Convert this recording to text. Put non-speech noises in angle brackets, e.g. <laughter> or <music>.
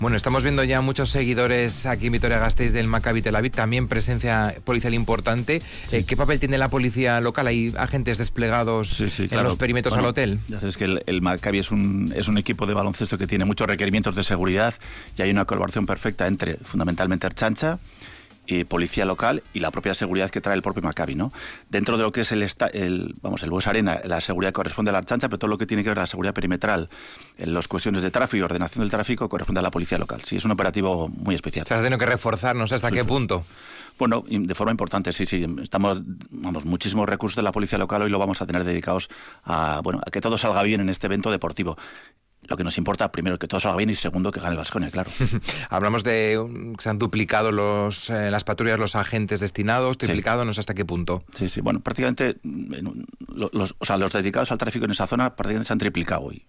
Bueno, estamos viendo ya muchos seguidores aquí en Vitoria-Gasteiz del Maccabi Tel Aviv, también presencia policial importante. Eh, ¿Qué papel tiene la policía local? ¿Hay agentes desplegados en los perímetros al hotel? Ya sabes que el, Maccabi es un, es un equipo de baloncesto que tiene muchos requerimientos de seguridad y hay una colaboración perfecta entre fundamentalmente Archancha, eh, policía local y la propia seguridad que trae el propio Maccabi, ¿no? Dentro de lo que es el, el vamos, el Bues Arena, la seguridad corresponde a la Archancha, pero todo lo que tiene que ver con la seguridad perimetral, en las cuestiones de tráfico y ordenación del tráfico corresponde a la policía local. Sí, es un operativo muy especial. ¿Se has tenido que reforzarnos hasta qué punto? Bueno, de forma importante, sí, sí. Estamos, vamos, muchísimos recursos de la policía local hoy lo vamos a tener dedicados a, bueno, a que todo salga bien en este evento deportivo lo que nos importa, primero, que todo salga bien y segundo, que gane el Vasconia, claro. <laughs> Hablamos de que se han duplicado los, eh, las patrullas, los agentes destinados, triplicado, no sé hasta qué punto. Sí, sí, bueno, prácticamente los, o sea, los dedicados al tráfico en esa zona prácticamente se han triplicado hoy.